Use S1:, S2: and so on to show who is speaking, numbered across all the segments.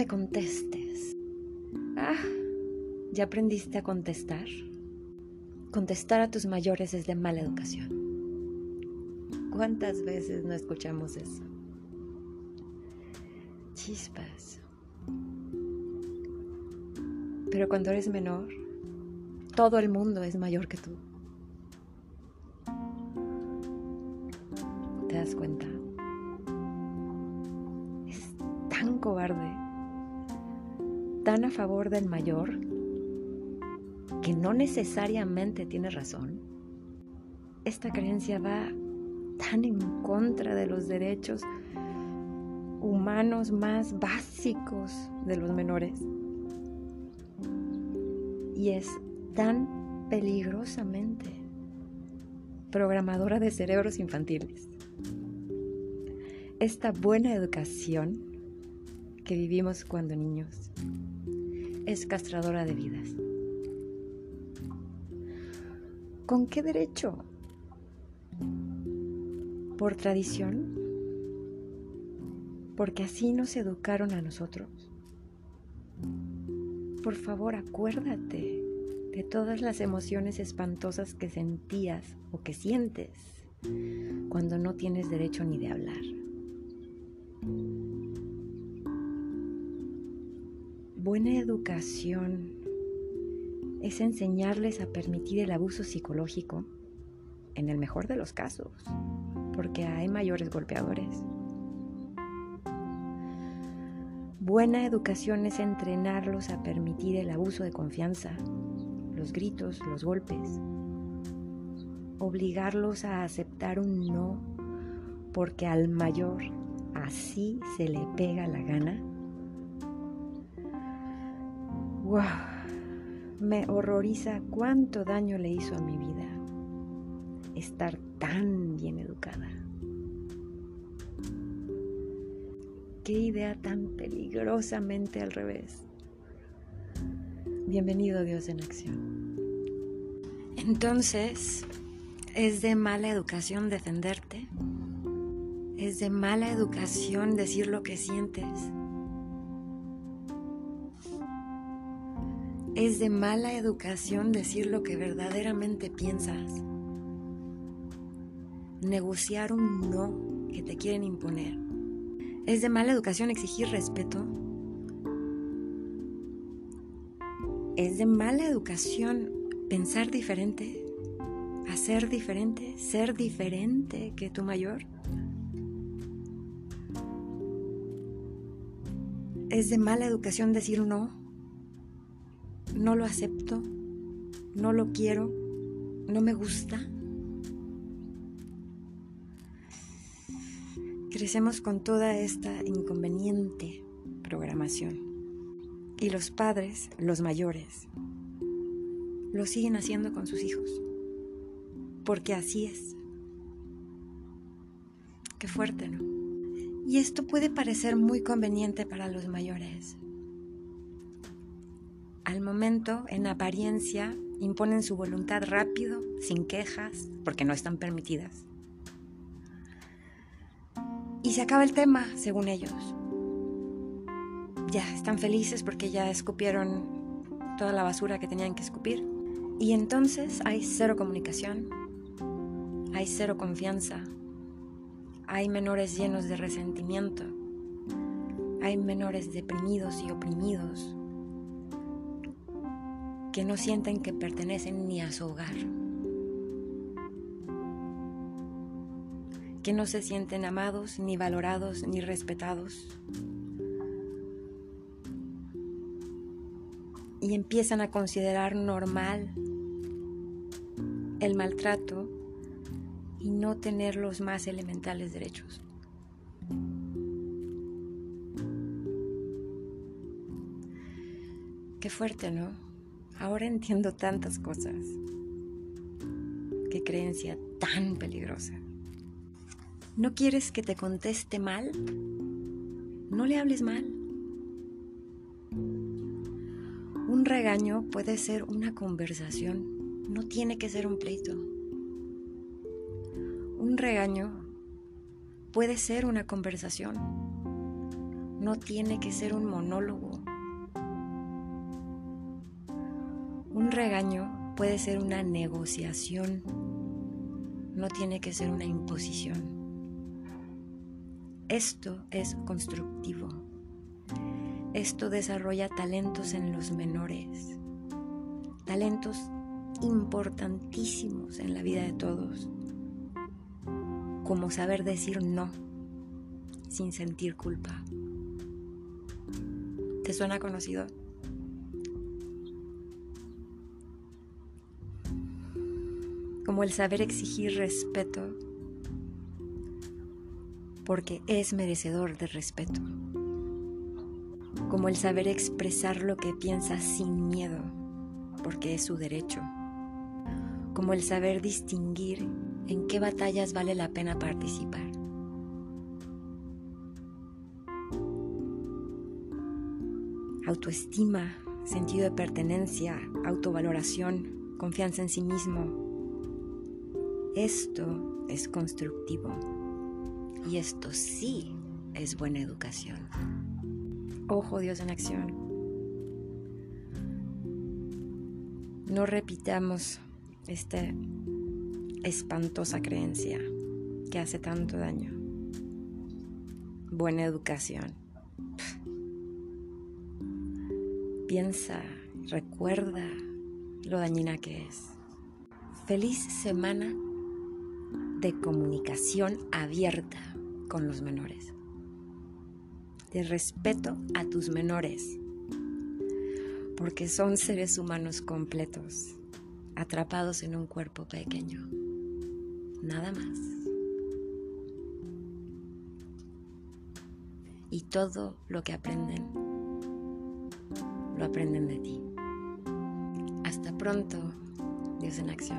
S1: me contestes. Ah, ¿ya aprendiste a contestar? Contestar a tus mayores es de mala educación. ¿Cuántas veces no escuchamos eso? Chispas. Pero cuando eres menor, todo el mundo es mayor que tú. ¿Te das cuenta? Es tan cobarde, tan a favor del mayor, que no necesariamente tiene razón. Esta creencia va tan en contra de los derechos humanos más básicos de los menores. Y es tan peligrosamente programadora de cerebros infantiles. Esta buena educación que vivimos cuando niños es castradora de vidas. ¿Con qué derecho? ¿Por tradición? Porque así nos educaron a nosotros. Por favor, acuérdate de todas las emociones espantosas que sentías o que sientes cuando no tienes derecho ni de hablar. Buena educación es enseñarles a permitir el abuso psicológico en el mejor de los casos, porque hay mayores golpeadores. Buena educación es entrenarlos a permitir el abuso de confianza, los gritos, los golpes. Obligarlos a aceptar un no porque al mayor así se le pega la gana. ¡Wow! Me horroriza cuánto daño le hizo a mi vida estar tan bien educada. Qué idea tan peligrosamente al revés. Bienvenido Dios en acción. Entonces, ¿es de mala educación defenderte? ¿Es de mala educación decir lo que sientes? ¿Es de mala educación decir lo que verdaderamente piensas? Negociar un no que te quieren imponer. ¿Es de mala educación exigir respeto? Es de mala educación pensar diferente, hacer diferente, ser diferente que tu mayor. Es de mala educación decir no, no lo acepto, no lo quiero, no me gusta. Crecemos con toda esta inconveniente programación. Y los padres, los mayores, lo siguen haciendo con sus hijos. Porque así es. Qué fuerte, ¿no? Y esto puede parecer muy conveniente para los mayores. Al momento, en apariencia, imponen su voluntad rápido, sin quejas, porque no están permitidas. Y se acaba el tema, según ellos ya están felices porque ya escupieron toda la basura que tenían que escupir. Y entonces hay cero comunicación, hay cero confianza, hay menores llenos de resentimiento, hay menores deprimidos y oprimidos que no sienten que pertenecen ni a su hogar, que no se sienten amados, ni valorados, ni respetados. y empiezan a considerar normal el maltrato y no tener los más elementales derechos. Qué fuerte, ¿no? Ahora entiendo tantas cosas. Qué creencia tan peligrosa. ¿No quieres que te conteste mal? No le hables mal. Un regaño puede ser una conversación, no tiene que ser un pleito. Un regaño puede ser una conversación. no tiene que ser un monólogo. Un regaño puede ser una negociación, no tiene que ser una imposición. Esto es constructivo. Esto desarrolla talentos en los menores, talentos importantísimos en la vida de todos, como saber decir no sin sentir culpa. ¿Te suena conocido? Como el saber exigir respeto porque es merecedor de respeto. Como el saber expresar lo que piensa sin miedo porque es su derecho. Como el saber distinguir en qué batallas vale la pena participar. autoestima, sentido de pertenencia, autovaloración, confianza en sí mismo. Esto es constructivo y esto sí es buena educación. Ojo Dios en acción. No repitamos esta espantosa creencia que hace tanto daño. Buena educación. Piensa, recuerda lo dañina que es. Feliz semana de comunicación abierta con los menores. De respeto a tus menores. Porque son seres humanos completos, atrapados en un cuerpo pequeño. Nada más. Y todo lo que aprenden lo aprenden de ti. Hasta pronto, Dios en acción.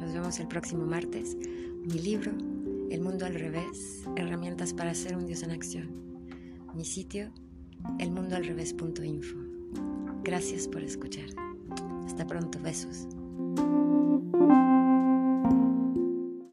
S1: Nos vemos el próximo martes. Mi libro, El mundo al revés, herramientas para ser un Dios en acción. Mi sitio, elmundoalrevés.info. Gracias por escuchar. Hasta pronto, besos.